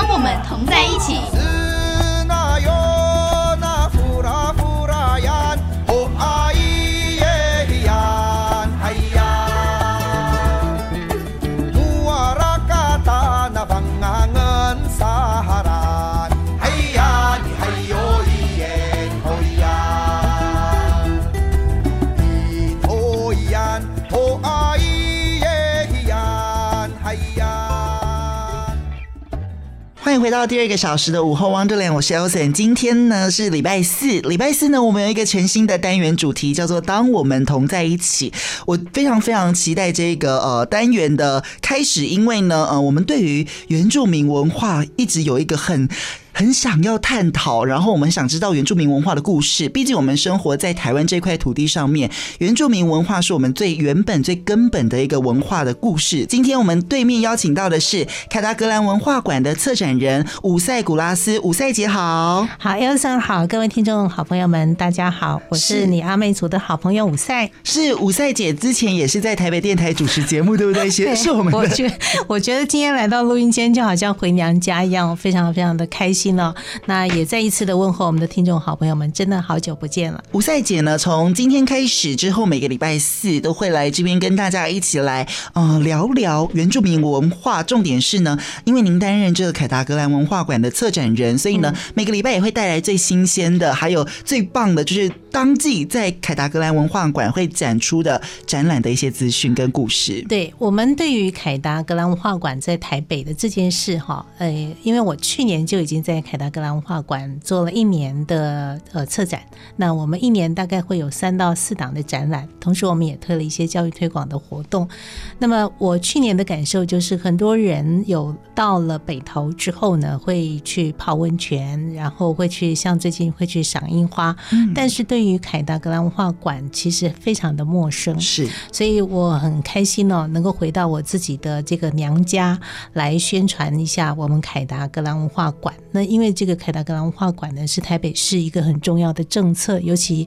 当我们同在一起。回到第二个小时的午后 Wonderland，我是 Elson。今天呢是礼拜四，礼拜四呢我们有一个全新的单元主题，叫做“当我们同在一起”。我非常非常期待这个呃单元的开始，因为呢呃我们对于原住民文化一直有一个很。很想要探讨，然后我们想知道原住民文化的故事。毕竟我们生活在台湾这块土地上面，原住民文化是我们最原本、最根本的一个文化的故事。今天我们对面邀请到的是凯达格兰文化馆的策展人伍赛古拉斯，伍赛姐好，好，Elson 好，各位听众好朋友们，大家好，我是你阿妹族的好朋友伍赛。是伍赛姐之前也是在台北电台主持节目，对不对？对，是我们。我觉我觉得今天来到录音间就好像回娘家一样，非常非常的开心。心了，那也再一次的问候我们的听众好朋友们，真的好久不见了。吴赛姐呢，从今天开始之后，每个礼拜四都会来这边跟大家一起来，呃，聊聊原住民文化。重点是呢，因为您担任这个凯达格兰文化馆的策展人，所以呢，每个礼拜也会带来最新鲜的，还有最棒的，就是当季在凯达格兰文化馆会展出的展览的一些资讯跟故事。对，我们对于凯达格兰文化馆在台北的这件事，哈，呃，因为我去年就已经在。在凯达格兰文化馆做了一年的呃策展，那我们一年大概会有三到四档的展览，同时我们也推了一些教育推广的活动。那么我去年的感受就是，很多人有到了北投之后呢，会去泡温泉，然后会去像最近会去赏樱花，嗯、但是对于凯达格兰文化馆其实非常的陌生，是，所以我很开心哦，能够回到我自己的这个娘家来宣传一下我们凯达格兰文化馆。那因为这个凯达格兰文化馆呢，是台北市一个很重要的政策，尤其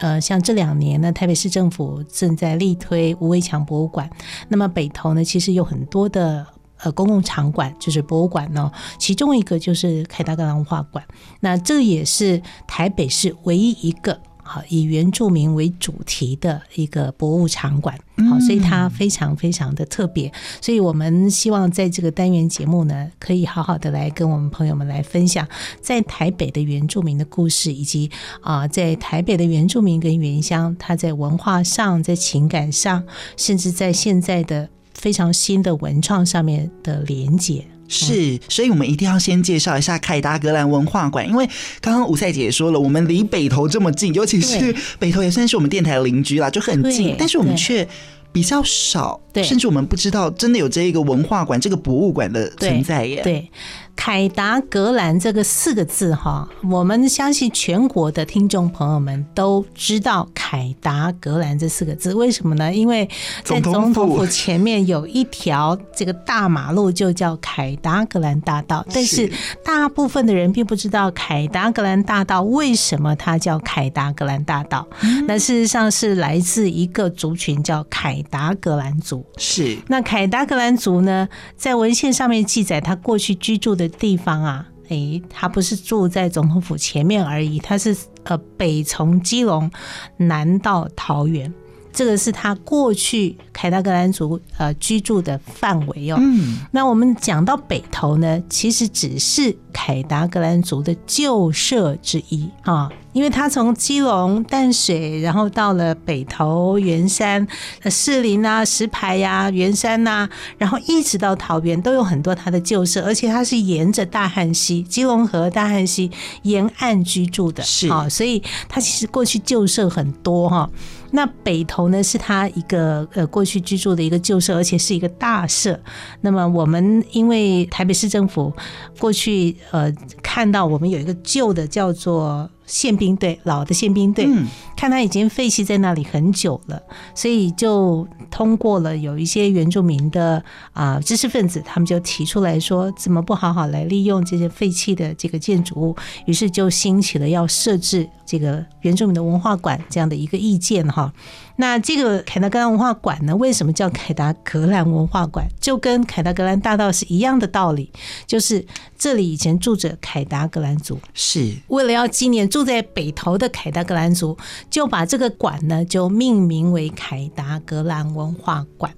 呃，像这两年呢，台北市政府正在力推吴伟强博物馆。那么北投呢，其实有很多的呃公共场馆，就是博物馆呢，其中一个就是凯达格兰文化馆。那这也是台北市唯一一个。好，以原住民为主题的一个博物场馆，好，所以它非常非常的特别。所以我们希望在这个单元节目呢，可以好好的来跟我们朋友们来分享在台北的原住民的故事，以及啊，在台北的原住民跟原乡，他在文化上、在情感上，甚至在现在的非常新的文创上面的连结。是，所以我们一定要先介绍一下凯达格兰文化馆，因为刚刚吴赛姐也说了，我们离北投这么近，尤其是北投也算是我们电台的邻居啦，就很近，但是我们却比较少，甚至我们不知道真的有这一个文化馆、这个博物馆的存在耶。对。凯达格兰这个四个字哈，我们相信全国的听众朋友们都知道凯达格兰这四个字，为什么呢？因为在总统府前面有一条这个大马路，就叫凯达格兰大道。但是大部分的人并不知道凯达格兰大道为什么它叫凯达格兰大道。那事实上是来自一个族群叫凯达格兰族。是那凯达格兰族呢，在文献上面记载他过去居住的。地方啊，诶，他不是住在总统府前面而已，他是呃北从基隆南到桃园，这个是他过去凯达格兰族呃居住的范围哦。嗯，那我们讲到北投呢，其实只是凯达格兰族的旧社之一啊。因为他从基隆淡水，然后到了北投圆山、士林啊、石牌呀、圆山呐、啊，然后一直到桃园，都有很多他的旧社，而且他是沿着大汉溪、基隆河、大汉溪沿岸居住的，是啊，所以他其实过去旧社很多哈。那北投呢，是他一个呃过去居住的一个旧社，而且是一个大社。那么我们因为台北市政府过去呃看到我们有一个旧的叫做。宪兵队，老的宪兵队，嗯，看他已经废弃在那里很久了，所以就通过了有一些原住民的啊、呃、知识分子，他们就提出来说，怎么不好好来利用这些废弃的这个建筑物？于是就兴起了要设置这个原住民的文化馆这样的一个意见哈。那这个凯达格兰文化馆呢，为什么叫凯达格兰文化馆？就跟凯达格兰大道是一样的道理，就是这里以前住着凯达格兰族，是为了要纪念住在北投的凯达格兰族，就把这个馆呢就命名为凯达格兰文化馆。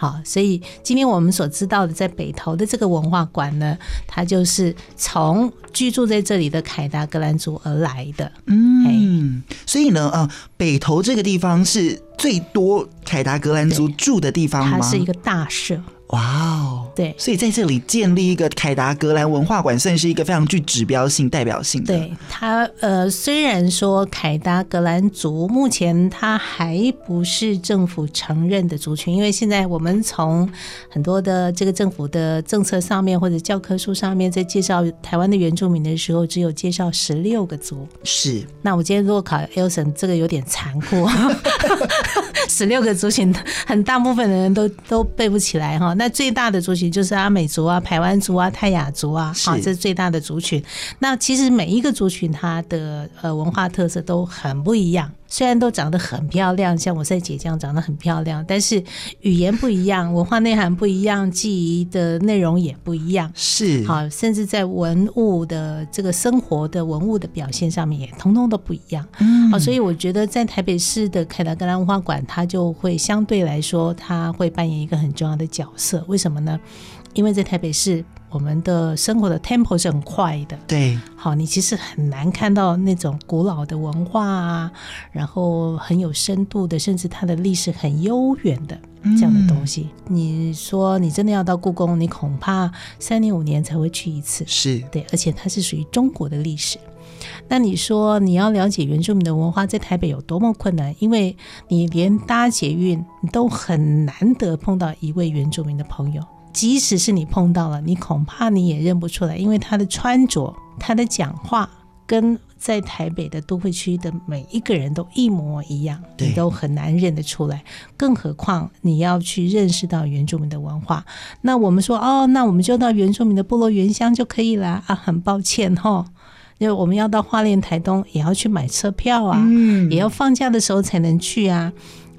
好，所以今天我们所知道的在北投的这个文化馆呢，它就是从居住在这里的凯达格兰族而来的。嗯，所以呢，呃，北投这个地方是最多凯达格兰族住的地方吗？它是一个大社。哇哦，对，所以在这里建立一个凯达格兰文化馆，算是一个非常具指标性、代表性的。对它，呃，虽然说凯达格兰族目前它还不是政府承认的族群，因为现在我们从很多的这个政府的政策上面或者教科书上面在介绍台湾的原住民的时候，只有介绍十六个族。是，那我今天如果考 Elson，这个有点残酷，十六个族群，很大部分的人都都背不起来哈。那最大的族群就是阿美族啊、排湾族啊、泰雅族啊，好，这是最大的族群。那其实每一个族群它的呃文化特色都很不一样。虽然都长得很漂亮，像我赛姐这样长得很漂亮，但是语言不一样，文化内涵不一样，记忆的内容也不一样。是，好，甚至在文物的这个生活的文物的表现上面，也通通都不一样。嗯，好，所以我觉得在台北市的凯达格兰文化馆，它就会相对来说，它会扮演一个很重要的角色。为什么呢？因为在台北市。我们的生活的 tempo 是很快的，对，好，你其实很难看到那种古老的文化啊，然后很有深度的，甚至它的历史很悠远的这样的东西。嗯、你说你真的要到故宫，你恐怕三年五年才会去一次，是对，而且它是属于中国的历史。那你说你要了解原住民的文化，在台北有多么困难？因为你连搭捷运你都很难得碰到一位原住民的朋友。即使是你碰到了，你恐怕你也认不出来，因为他的穿着、他的讲话，跟在台北的都会区的每一个人都一模一样，你都很难认得出来。更何况你要去认识到原住民的文化，那我们说哦，那我们就到原住民的部落原乡就可以了啊。很抱歉哈，因为我们要到花莲、台东，也要去买车票啊，嗯，也要放假的时候才能去啊。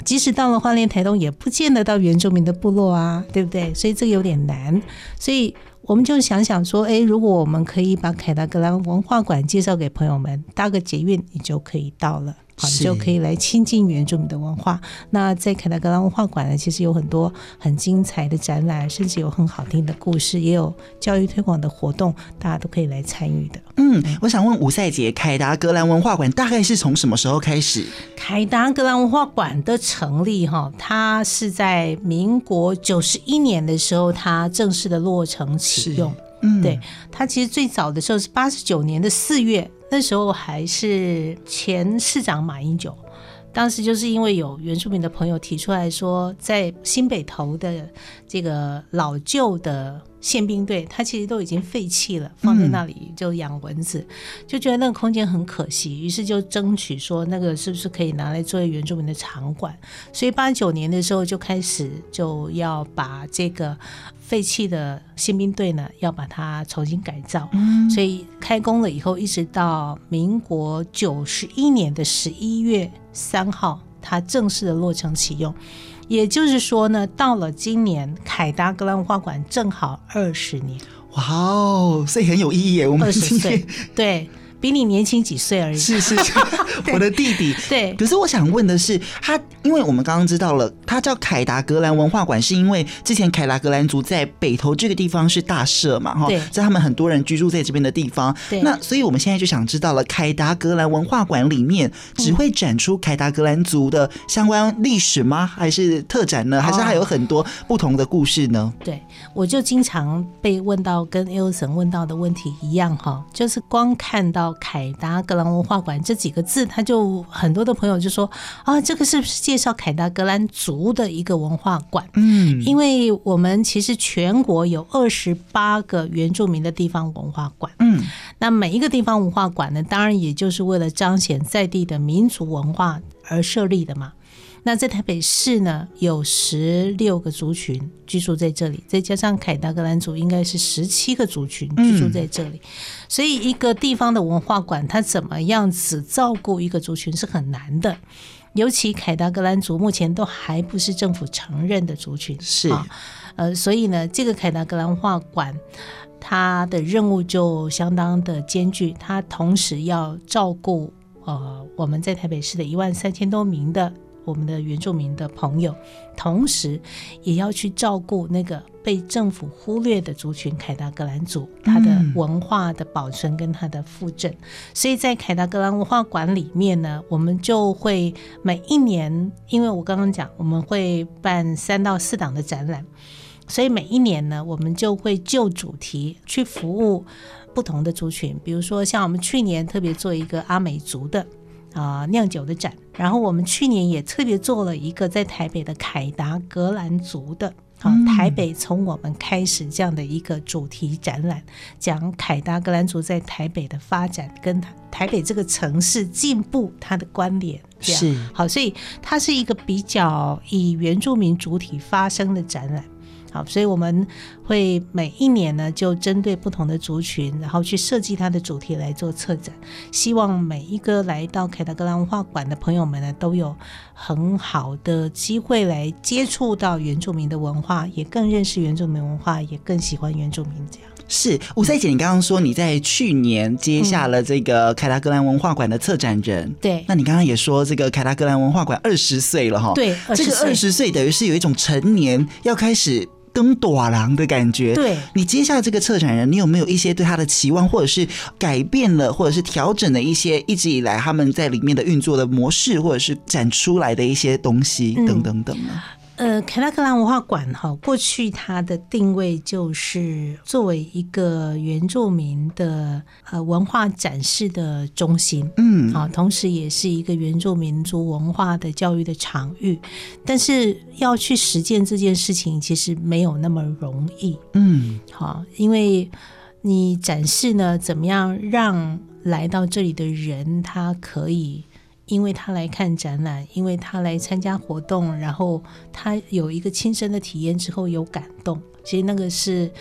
即使到了花莲台东，也不见得到原住民的部落啊，对不对？所以这个有点难。所以我们就想想说，哎，如果我们可以把凯达格兰文化馆介绍给朋友们，搭个捷运，你就可以到了。好，你就可以来亲近原住民的文化。那在凯达格兰文化馆呢，其实有很多很精彩的展览，甚至有很好听的故事，也有教育推广的活动，大家都可以来参与的。嗯，我想问吴赛杰，凯达格兰文化馆大概是从什么时候开始？凯达格兰文化馆的成立，哈，它是在民国九十一年的时候，它正式的落成启用。嗯，对，它其实最早的时候是八十九年的四月。那时候还是前市长马英九，当时就是因为有原住民的朋友提出来说，在新北投的这个老旧的宪兵队，他其实都已经废弃了，放在那里就养蚊子，就觉得那个空间很可惜，于是就争取说那个是不是可以拿来作为原住民的场馆，所以八九年的时候就开始就要把这个。废弃的宪兵队呢，要把它重新改造，嗯，所以开工了以后，一直到民国九十一年的十一月三号，它正式的落成启用。也就是说呢，到了今年，凯达格兰文化馆正好二十年。哇哦，所以很有意义耶！我们二十岁，对。比你年轻几岁而已。是是是，我的弟弟。对。可是我想问的是，他因为我们刚刚知道了，他叫凯达格兰文化馆，是因为之前凯达格兰族在北投这个地方是大社嘛，哈，在他们很多人居住在这边的地方。对。那所以我们现在就想知道了，凯达格兰文化馆里面只会展出凯达格兰族的相关历史吗？还是特展呢？还是还有很多不同的故事呢？哦、对，我就经常被问到跟 Elson 问到的问题一样，哈，就是光看到。凯达格兰文化馆这几个字，他就很多的朋友就说啊，这个是不是介绍凯达格兰族的一个文化馆？嗯，因为我们其实全国有二十八个原住民的地方文化馆。嗯，那每一个地方文化馆呢，当然也就是为了彰显在地的民族文化而设立的嘛。那在台北市呢，有十六个族群居住在这里，再加上凯达格兰族，应该是十七个族群居住在这里。所以，一个地方的文化馆，它怎么样子照顾一个族群是很难的。尤其凯达格兰族目前都还不是政府承认的族群，是啊，呃，所以呢，这个凯达格兰文化馆它的任务就相当的艰巨，它同时要照顾呃我们在台北市的一万三千多名的。我们的原住民的朋友，同时也要去照顾那个被政府忽略的族群——凯达格兰族，他的文化的保存跟他的复振。所以在凯达格兰文化馆里面呢，我们就会每一年，因为我刚刚讲我们会办三到四档的展览，所以每一年呢，我们就会就主题去服务不同的族群。比如说，像我们去年特别做一个阿美族的。啊，酿酒的展，然后我们去年也特别做了一个在台北的凯达格兰族的，啊，台北从我们开始这样的一个主题展览，讲凯达格兰族在台北的发展跟台北这个城市进步它的关联，是。好，所以它是一个比较以原住民主体发生的展览。好，所以我们会每一年呢，就针对不同的族群，然后去设计它的主题来做策展。希望每一个来到凯达格兰文化馆的朋友们呢，都有很好的机会来接触到原住民的文化，也更认识原住民文化，也更喜欢原住民。这样是吴赛姐，你刚刚说你在去年接下了这个凯达格兰文化馆的策展人，嗯、对。那你刚刚也说这个凯达格兰文化馆二十岁了哈？对，这个二十岁等于是有一种成年要开始。登短郎的感觉，对，你接下这个策展人，你有没有一些对他的期望，或者是改变了，或者是调整了一些一直以来他们在里面的运作的模式，或者是展出来的一些东西，等等等呢？嗯呃，凯拉克兰文化馆哈，过去它的定位就是作为一个原住民的呃文化展示的中心，嗯，啊，同时也是一个原住民族文化的教育的场域。但是要去实践这件事情，其实没有那么容易，嗯，好，因为你展示呢，怎么样让来到这里的人他可以。因为他来看展览，因为他来参加活动，然后他有一个亲身的体验之后有感动，其实那个是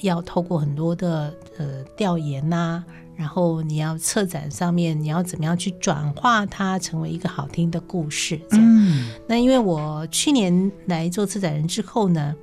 要透过很多的呃调研呐、啊，然后你要策展上面你要怎么样去转化它成为一个好听的故事。这样，嗯，那因为我去年来做策展人之后呢。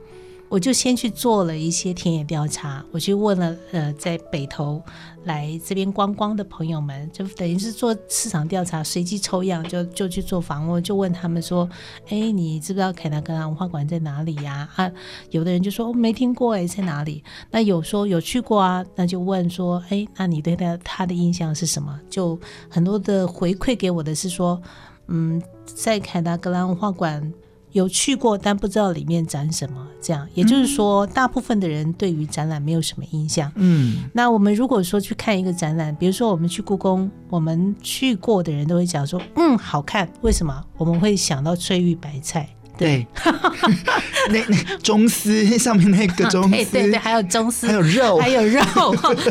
我就先去做了一些田野调查，我去问了呃，在北投来这边观光的朋友们，就等于是做市场调查，随机抽样，就就去做访问，就问他们说：“哎，你知不知道凯达格兰文化馆在哪里呀？”啊，有的人就说：“我没听过，哎，在哪里？”那有说有去过啊，那就问说：“哎，那你对他他的印象是什么？”就很多的回馈给我的是说：“嗯，在凯达格兰文化馆。”有去过，但不知道里面展什么。这样，也就是说，大部分的人对于展览没有什么印象。嗯，那我们如果说去看一个展览，比如说我们去故宫，我们去过的人都会讲说，嗯，好看。为什么？我们会想到翠玉白菜。对，那那中丝 上面那个中丝，对对对，还有中丝，还有肉，还有肉，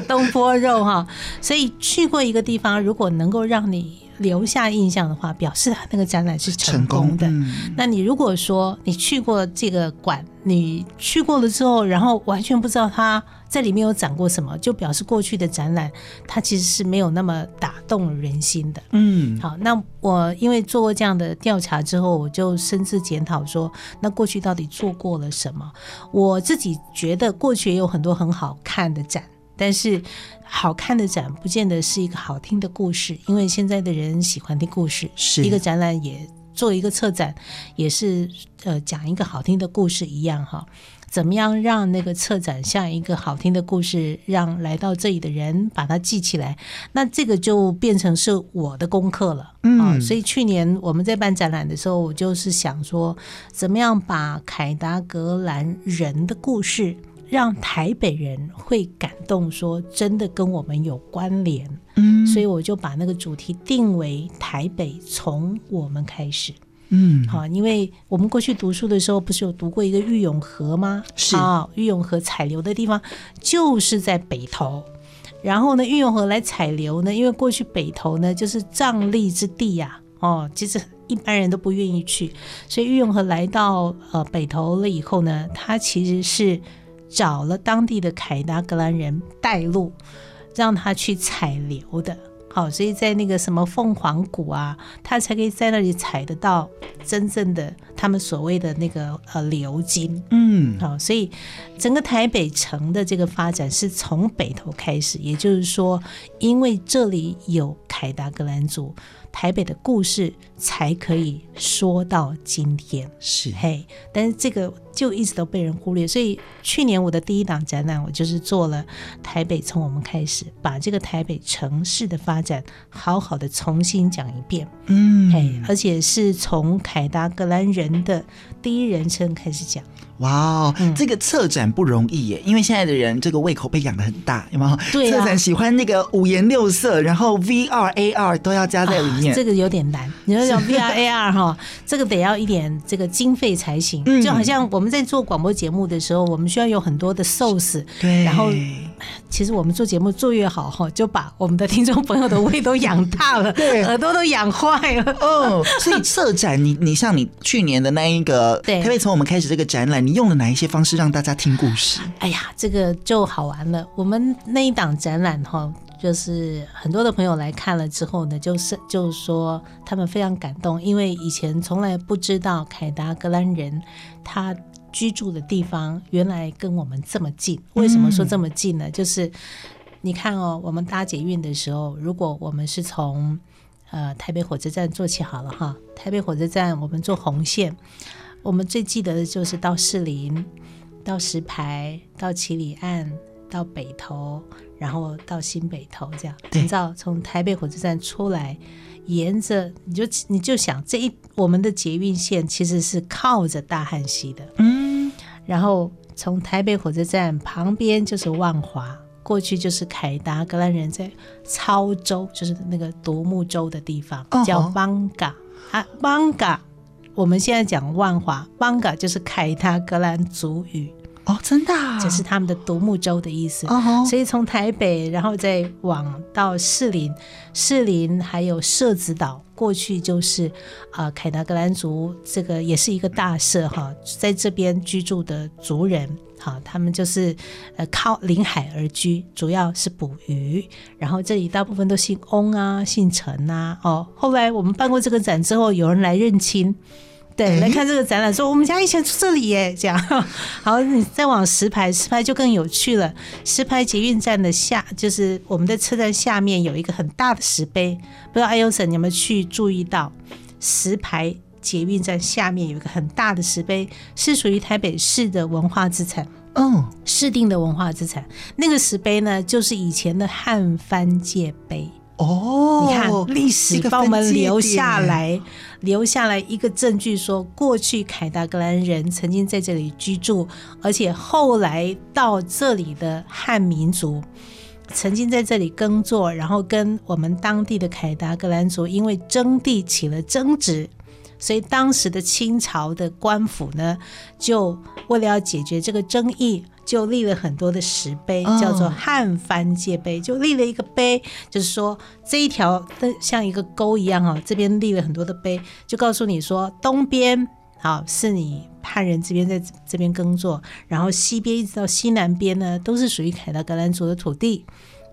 东坡肉哈。所以去过一个地方，如果能够让你。留下印象的话，表示他那个展览是成功的。功嗯、那你如果说你去过这个馆，你去过了之后，然后完全不知道他在里面有展过什么，就表示过去的展览它其实是没有那么打动人心的。嗯，好，那我因为做过这样的调查之后，我就深自检讨说，那过去到底做过了什么？我自己觉得过去也有很多很好看的展。但是，好看的展不见得是一个好听的故事，因为现在的人喜欢听故事。是一个展览也做一个策展，也是呃讲一个好听的故事一样哈。怎么样让那个策展像一个好听的故事，让来到这里的人把它记起来？那这个就变成是我的功课了。嗯，所以去年我们在办展览的时候，我就是想说，怎么样把凯达格兰人的故事。让台北人会感动，说真的跟我们有关联，嗯，所以我就把那个主题定为台北从我们开始，嗯，好，因为我们过去读书的时候不是有读过一个玉永河吗？是。啊，玉永河采流的地方就是在北投，然后呢，玉永河来采流呢，因为过去北投呢就是瘴疠之地呀、啊，哦，其实一般人都不愿意去，所以玉永河来到呃北投了以后呢，他其实是找了当地的凯达格兰人带路，让他去采硫的。好，所以在那个什么凤凰谷啊，他才可以在那里采得到真正的他们所谓的那个呃流金。嗯，好，所以整个台北城的这个发展是从北头开始，也就是说，因为这里有凯达格兰族。台北的故事才可以说到今天，是。嘿，但是这个就一直都被人忽略，所以去年我的第一档展览，我就是做了台北从我们开始，把这个台北城市的发展好好的重新讲一遍，嗯，嘿，而且是从凯达格兰人的第一人称开始讲。哇哦，这个策展不容易耶，因为现在的人这个胃口被养得很大，有没有？对、啊，策展喜欢那个五颜六色，然后 VR、AR 都要加在里面，啊、这个有点难。你要讲 VR、AR 哈，这个得要一点这个经费才行。嗯、就好像我们在做广播节目的时候，我们需要有很多的 source，对，然后其实我们做节目做越好哈，就把我们的听众朋友的胃都养大了，对，耳朵都养坏了。哦，所以策展，你你像你去年的那一个，对，可以从我们开始这个展览。你用了哪一些方式让大家听故事？哎呀，这个就好玩了。我们那一档展览哈，就是很多的朋友来看了之后呢，就是就是说他们非常感动，因为以前从来不知道凯达格兰人他居住的地方原来跟我们这么近。为什么说这么近呢？嗯、就是你看哦，我们搭捷运的时候，如果我们是从呃台北火车站坐起好了哈，台北火车站我们坐红线。我们最记得的就是到士林，到石牌，到七里岸，到北投，然后到新北投，这样。你知道，从台北火车站出来，沿着你就你就想这一我们的捷运线其实是靠着大汉溪的，嗯。然后从台北火车站旁边就是万华，过去就是凯达格兰人在操州，就是那个独木舟的地方，叫邦嘎啊，邦嘎。我们现在讲万华，Bangka 就是凯达格兰族语哦，真的，啊，这是他们的独木舟的意思。哦，所以从台北，然后再往到士林，士林还有社子岛，过去就是啊，呃，凯达格兰族这个也是一个大社哈，在这边居住的族人。好，他们就是呃靠临海而居，主要是捕鱼。然后这里大部分都姓翁啊，姓陈啊。哦，后来我们办过这个展之后，有人来认亲，对，欸、来看这个展览，说我们家以前住这里耶，这样。好，你再往石牌，石牌就更有趣了。石牌捷运站的下，就是我们的车站下面有一个很大的石碑，不知道艾优森你有没有去注意到石牌？捷运站下面有一个很大的石碑，是属于台北市的文化资产，嗯，市定的文化资产。那个石碑呢，就是以前的汉番界碑哦。你看历史帮我们留下来，留下来一个证据，说过去凯达格兰人曾经在这里居住，而且后来到这里的汉民族曾经在这里耕作，然后跟我们当地的凯达格兰族因为争地起了争执。所以当时的清朝的官府呢，就为了要解决这个争议，就立了很多的石碑，叫做汉番界碑，就立了一个碑，就是说这一条像一个沟一样哈，这边立了很多的碑，就告诉你说东边好是你汉人这边在这边耕作，然后西边一直到西南边呢，都是属于凯达格兰族的土地。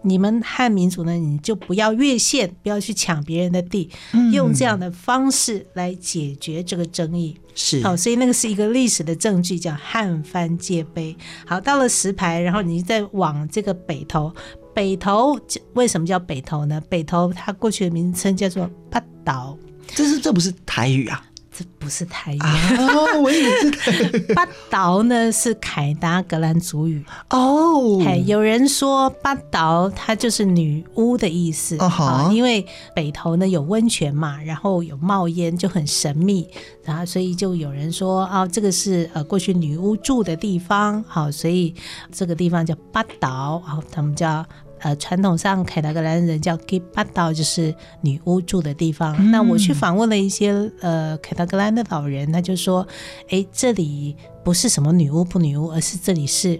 你们汉民族呢，你就不要越线，不要去抢别人的地，嗯，用这样的方式来解决这个争议。是，好，所以那个是一个历史的证据，叫汉番界碑。好，到了石牌，然后你再往这个北头，北头为什么叫北头呢？北头它过去的名称叫做八岛，这是这不是台语啊？这不是台语啊！我以为是八岛呢，是凯达格兰族语哦。哎，有人说八岛它就是女巫的意思啊，因为北头呢有温泉嘛，然后有冒烟就很神秘，然后所以就有人说啊，这个是呃过去女巫住的地方，好，所以这个地方叫八岛，好，他们叫。呃，传统上凯达格兰人叫吉巴岛，就是女巫住的地方。嗯、那我去访问了一些呃凯达格兰的老人，他就说：“哎，这里不是什么女巫不女巫，而是这里是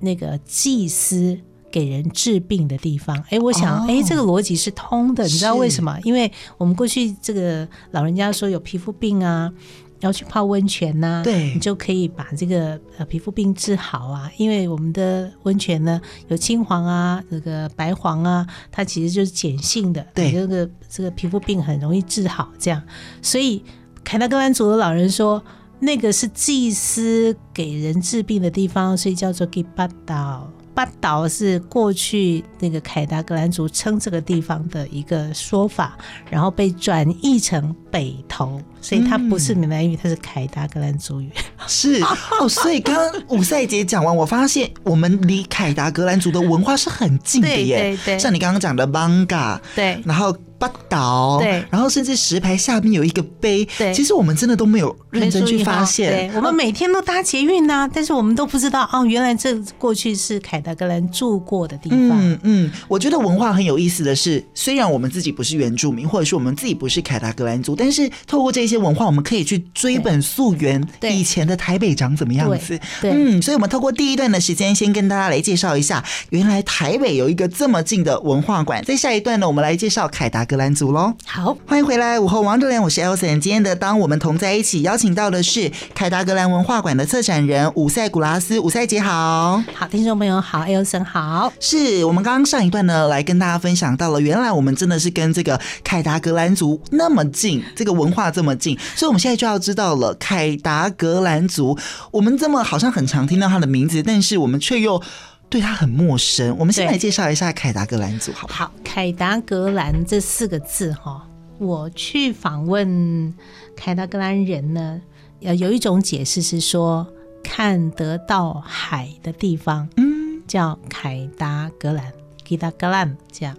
那个祭司给人治病的地方。哎，我想，哎、哦，这个逻辑是通的。你知道为什么？因为我们过去这个老人家说有皮肤病啊。要去泡温泉呐、啊，对，你就可以把这个呃皮肤病治好啊。因为我们的温泉呢有青黄啊，这个白黄啊，它其实就是碱性的，对，这个这个皮肤病很容易治好。这样，所以凯达格兰族的老人说，那个是祭司给人治病的地方，所以叫做吉巴岛。巴岛是过去那个凯达格兰族称这个地方的一个说法，然后被转译成北投。所以它不是闽南语，它是凯达格兰族语。是哦，所以刚刚五赛姐讲完，我发现我们离凯达格兰族的文化是很近的耶。对对对，像你刚刚讲的 manga，，对，然后巴岛，对，然后甚至石牌下面有一个碑，对，其实我们真的都没有认真去发现。对，我们每天都搭捷运呐，但是我们都不知道哦，原来这过去是凯达格兰住过的地方。嗯嗯，我觉得文化很有意思的是，虽然我们自己不是原住民，或者是我们自己不是凯达格兰族，但是透过这些文化，我们可以去追本溯源，以前的台北长怎么样子？对，嗯，所以，我们透过第一段的时间，先跟大家来介绍一下，原来台北有一个这么近的文化馆。在下一段呢，我们来介绍凯达格兰族喽。好，欢迎回来，午后王者连，我是 Elson。今天的当我们同在一起，邀请到的是凯达格兰文化馆的策展人伍赛古拉斯。伍赛姐好，好，听众朋友好，Elson 好。是我们刚刚上一段呢，来跟大家分享到了，原来我们真的是跟这个凯达格兰族那么近，这个文化这么近，所以我们现在就要知道了凯达格兰族。我们这么好像很常听到他的名字，但是我们却又对他很陌生。我们先来介绍一下凯达格兰族，好不好？好，凯达格兰这四个字哈，我去访问凯达格兰人呢，呃，有一种解释是说看得到海的地方，嗯，叫凯达格兰，凯达格兰这样。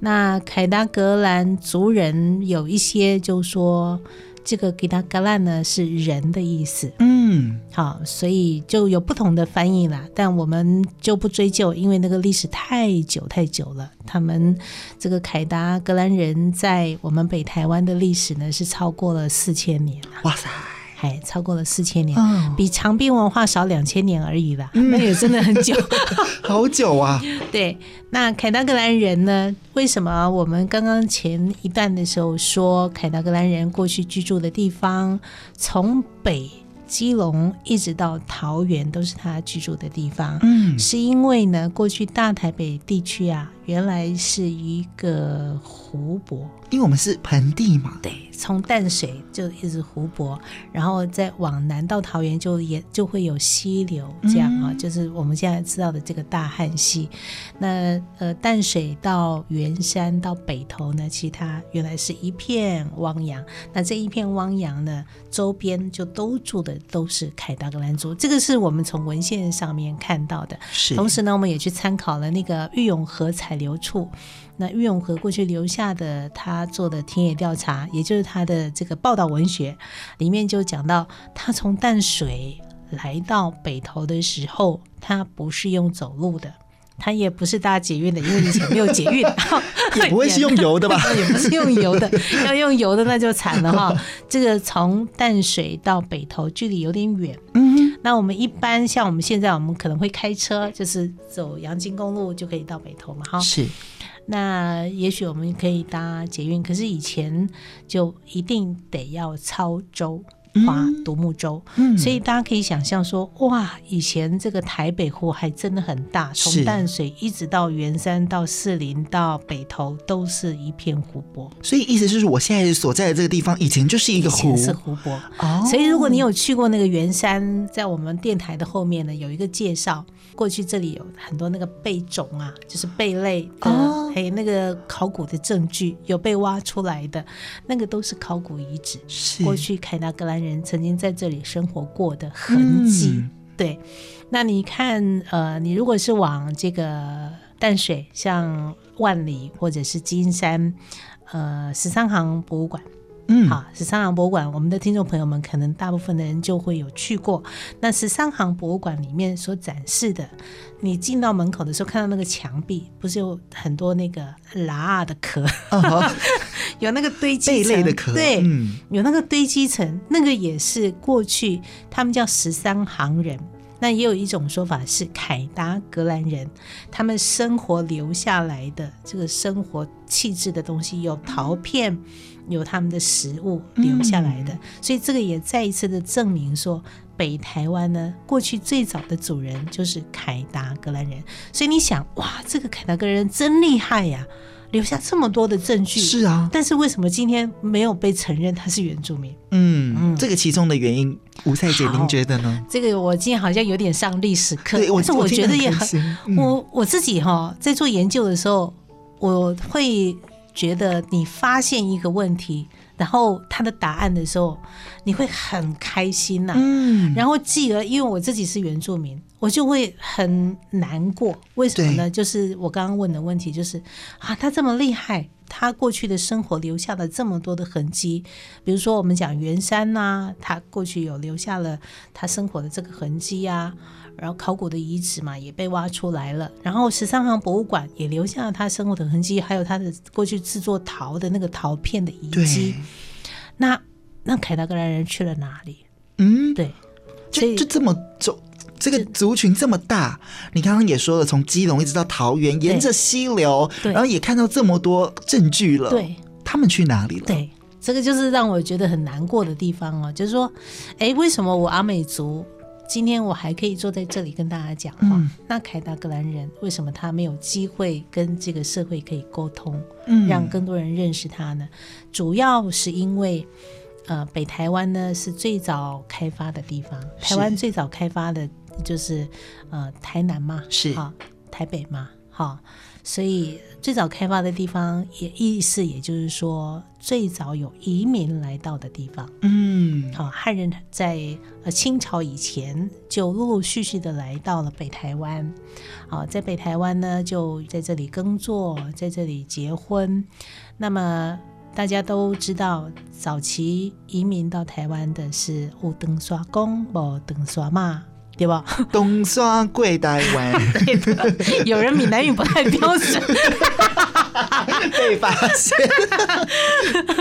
那凯达格兰族人有一些就说，这个吉达格兰呢是人的意思，嗯，好，所以就有不同的翻译啦，但我们就不追究，因为那个历史太久太久了。他们这个凯达格兰人在我们北台湾的历史呢是超过了四千年了，哇塞！哎，超过了四千年，哦，比长滨文化少两千年而已啦，嗯，那也真的很久，好久啊。对，那凯达格兰人呢？为什么我们刚刚前一段的时候说凯达格兰人过去居住的地方，从北基隆一直到桃园都是他居住的地方？嗯，是因为呢，过去大台北地区啊，原来是一个湖泊。因为我们是盆地嘛，对，从淡水就一直湖泊，然后再往南到桃园就也就会有溪流，这样啊、嗯，就是我们现在知道的这个大汉溪。那呃，淡水到圆山到北头呢，其他原来是一片汪洋。那这一片汪洋呢，周边就都住的都是凯达格兰族，这个是我们从文献上面看到的。是，同时呢，我们也去参考了那个玉永河采留处。那郁永和过去留下的他做的田野调查，也就是他的这个报道文学里面就讲到，他从淡水来到北投的时候，他不是用走路的，他也不是搭捷运的，因为以前没有捷运，也不会是用油的吧？也不是用油的，要用油的那就惨了哈。这个从淡水到北投距离有点远，嗯，那我们一般像我们现在，我们可能会开车，就是走阳金公路就可以到北投嘛，哈，是。那也许我们可以搭捷运，可是以前就一定得要操舟。划独木舟，嗯，所以大家可以想象说，哇，以前这个台北湖还真的很大，从淡水一直到圆山到士林到北投都是一片湖泊。所以意思就是，我现在所在的这个地方以前就是一个湖，是湖泊。哦，所以如果你有去过那个圆山，在我们电台的后面呢，有一个介绍，过去这里有很多那个贝种啊，就是贝类的，哦，还有那个考古的证据有被挖出来的，那个都是考古遗址。是过去凯达格兰人曾经在这里生活过的痕迹，嗯，对。那你看，呃，你如果是往这个淡水，像万里或者是金山，呃，十三行博物馆。嗯，好，十三行博物馆，我们的听众朋友们可能大部分的人就会有去过。那十三行博物馆里面所展示的，你进到门口的时候，看到那个墙壁，不是有很多那个拉的壳，哦、有那个堆积层贝类的壳，对、嗯，有那个堆积层，那个也是过去他们叫十三行人。那也有一种说法是凯达格兰人，他们生活留下来的这个生活气质的东西，有陶片，有他们的食物留下来的，嗯、所以这个也再一次的证明说，北台湾呢，过去最早的主人就是凯达格兰人。所以你想，哇，这个凯达格兰人真厉害呀！留下这么多的证据，是啊，但是为什么今天没有被承认他是原住民？嗯，嗯，这个其中的原因，吴赛姐您觉得呢？这个我今天好像有点上历史课，但是我觉得也很，我我自己哈在做研究的时候，我会觉得你发现一个问题。然后他的答案的时候，你会很开心呐、啊。嗯，然后继而，因为我自己是原住民，我就会很难过。为什么呢？就是我刚刚问的问题，就是啊，他这么厉害，他过去的生活留下了这么多的痕迹。比如说，我们讲圆山呐、啊，他过去有留下了他生活的这个痕迹呀、啊。然后考古的遗址嘛也被挖出来了，然后十三行博物馆也留下了他生活的痕迹，还有他的过去制作陶的那个陶片的遗迹。那那凯达格兰人去了哪里？嗯，对，就就这么走，这个族群这么大，你刚刚也说了，从基隆一直到桃园，沿着溪流，然后也看到这么多证据了。对，他们去哪里了？对，这个就是让我觉得很难过的地方哦，就是说，哎，为什么我阿美族？今天我还可以坐在这里跟大家讲话。嗯、那凯达格兰人为什么他没有机会跟这个社会可以沟通，嗯、让更多人认识他呢？主要是因为，呃，北台湾呢是最早开发的地方，台湾最早开发的就是呃台南嘛，是啊，台北嘛，哈。所以最早开发的地方，也意思也就是说，最早有移民来到的地方。嗯，好，汉人在呃清朝以前就陆陆续续的来到了北台湾。好，在北台湾呢，就在这里耕作，在这里结婚。那么大家都知道，早期移民到台湾的是有长沙公，无长沙妈。对吧？东山贵台湾，对的。有人闽南语不太标准，被发现。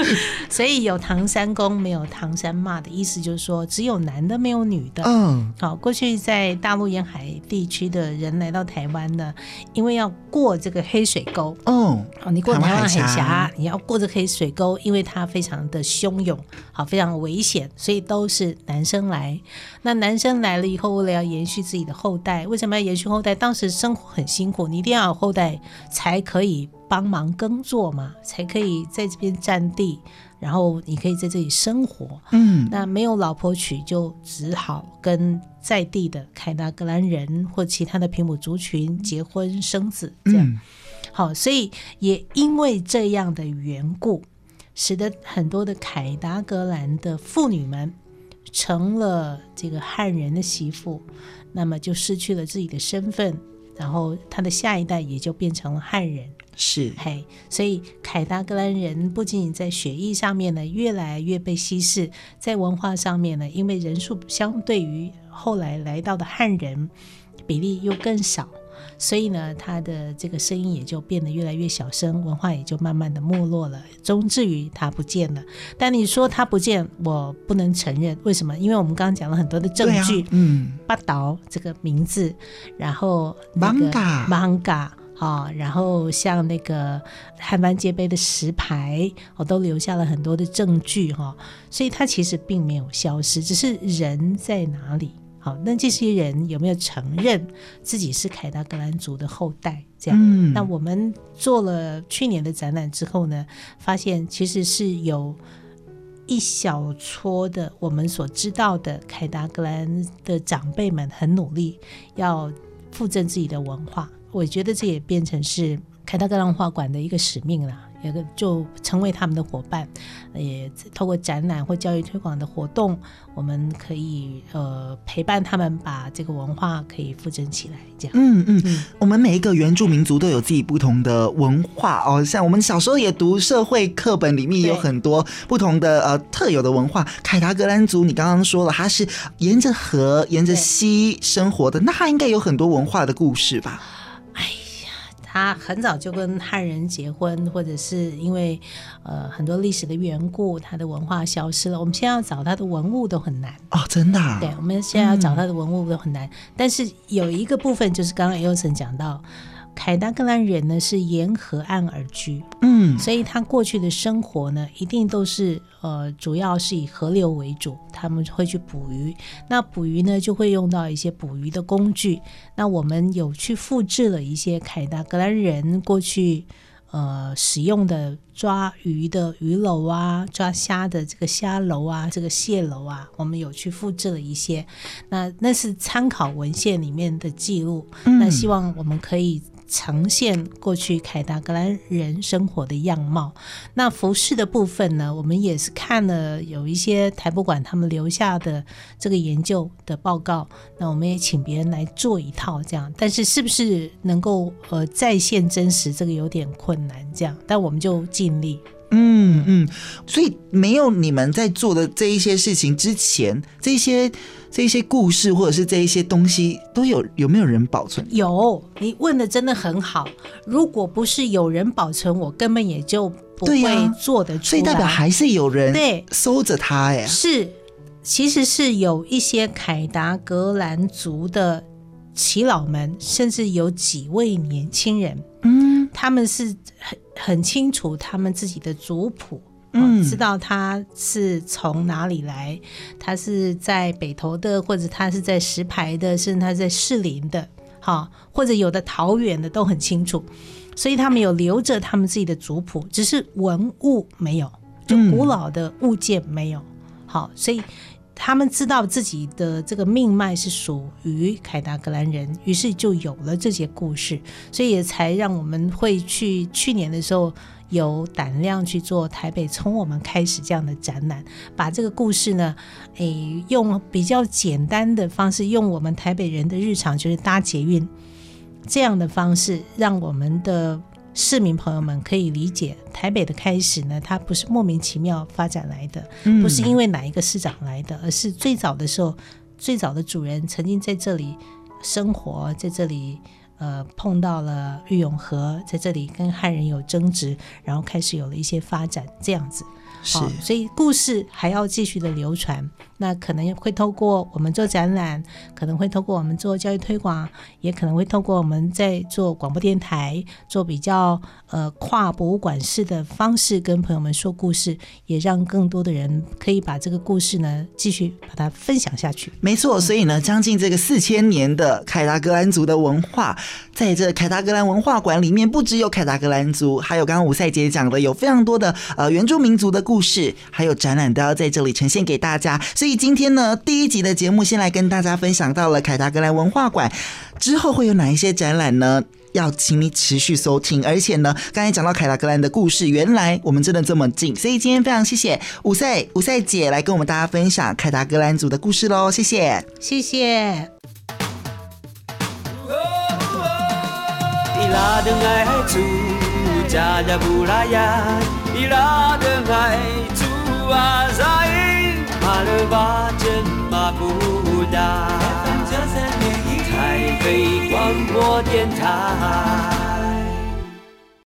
所以有唐山公，没有唐山骂的意思，就是说只有男的，没有女的。嗯，好。过去在大陆沿海地区的人来到台湾呢，因为要过这个黑水沟。哦，好，你过台湾海峡，你要过这个黑水沟，因为它非常的汹涌，好，非常危险，所以都是男生来。那男生来了以后，为了要延续自己的后代，为什么要延续后代？当时生活很辛苦，你一定要有后代才可以帮忙耕作嘛，才可以在这边占地，然后你可以在这里生活。嗯，那没有老婆娶，就只好跟在地的凯达格兰人或其他的平埔族群结婚生子，这样。嗯、好，所以也因为这样的缘故，使得很多的凯达格兰的妇女们。成了这个汉人的媳妇，那么就失去了自己的身份，然后他的下一代也就变成了汉人。是，嘿，所以凯达格兰人不仅仅在血液上面呢，越来越被稀释，在文化上面呢，因为人数相对于后来来到的汉人比例又更少。所以呢，他的这个声音也就变得越来越小声，文化也就慢慢的没落了，终至于他不见了。但你说他不见，我不能承认，为什么？因为我们刚刚讲了很多的证据，啊、嗯，八岛这个名字，然后那个 Manga 啊，然后像那个汉番界碑的石牌，我都留下了很多的证据哈，所以他其实并没有消失，只是人在哪里？好，那这些人有没有承认自己是凯达格兰族的后代？这样，嗯、那我们做了去年的展览之后呢，发现其实是有一小撮的我们所知道的凯达格兰的长辈们很努力要复振自己的文化。我觉得这也变成是凯达格兰文化馆的一个使命了。有个就成为他们的伙伴，也透过展览或教育推广的活动，我们可以呃陪伴他们把这个文化可以复振起来。这样，嗯嗯嗯，我们每一个原住民族都有自己不同的文化哦，像我们小时候也读社会课本里面有很多不同的呃特有的文化。凯达格兰族，你刚刚说了，它是沿着河、沿着溪生活的，那它应该有很多文化的故事吧？他很早就跟汉人结婚，或者是因为呃很多历史的缘故，他的文化消失了。我们现在要找他的文物都很难哦，真的、啊。对，我们现在要找他的文物都很难。嗯、但是有一个部分，就是刚刚 Elson 讲到。凯达格兰人呢是沿河岸而居，嗯，所以他过去的生活呢一定都是呃，主要是以河流为主，他们会去捕鱼。那捕鱼呢就会用到一些捕鱼的工具。那我们有去复制了一些凯达格兰人过去呃使用的抓鱼的鱼篓啊，抓虾的这个虾篓啊，这个蟹篓啊，我们有去复制了一些。那那是参考文献里面的记录，嗯，那希望我们可以。呈现过去凯达格兰人生活的样貌。那服饰的部分呢，我们也是看了有一些台博馆他们留下的这个研究的报告。那我们也请别人来做一套这样，但是是不是能够呃再现真实，这个有点困难。这样，但我们就尽力。嗯嗯，所以没有你们在做的这一些事情之前，这些这些故事或者是这一些东西都有有没有人保存？有，你问的真的很好。如果不是有人保存，我根本也就不会做得出来。所以代表还是有人对收着它哎。是，其实是有一些凯达格兰族的耆老们，甚至有几位年轻人，嗯，他们是很。很清楚他们自己的族谱，嗯，知道他是从哪里来，他是在北投的，或者他是在石牌的，甚至他在士林的，哈，或者有的桃园的都很清楚，所以他们有留着他们自己的族谱，只是文物没有，就古老的物件没有，好，所以。他们知道自己的这个命脉是属于凯达格兰人，于是就有了这些故事，所以也才让我们会去去年的时候有胆量去做台北从我们开始这样的展览，把这个故事呢，诶，用比较简单的方式，用我们台北人的日常，就是搭捷运这样的方式，让我们的。市民朋友们可以理解，台北的开始呢，它不是莫名其妙发展来的，不是因为哪一个市长来的，而是最早的时候，最早的主人曾经在这里生活，在这里呃碰到了玉永和，在这里跟汉人有争执，然后开始有了一些发展，这样子。是，所以故事还要继续的流传。那可能会透过我们做展览，可能会透过我们做教育推广，也可能会透过我们在做广播电台，做比较呃跨博物馆式的方式跟朋友们说故事，也让更多的人可以把这个故事呢继续把它分享下去。没错，所以呢，将近这个四千年的凯达格兰族的文化，在这凯达格兰文化馆里面，不只有凯达格兰族，还有刚刚吴赛姐讲的，有非常多的呃原住民族的故事，还有展览都要在这里呈现给大家。所以。所以今天呢，第一集的节目先来跟大家分享到了凯达格兰文化馆，之后会有哪一些展览呢？要请你持续收听。而且呢，刚才讲到凯达格兰的故事，原来我们真的这么近。所以今天非常谢谢五赛五赛姐来跟我们大家分享凯达格兰族的故事喽，谢谢，谢谢。马勒巴真马布达，台北广播电台。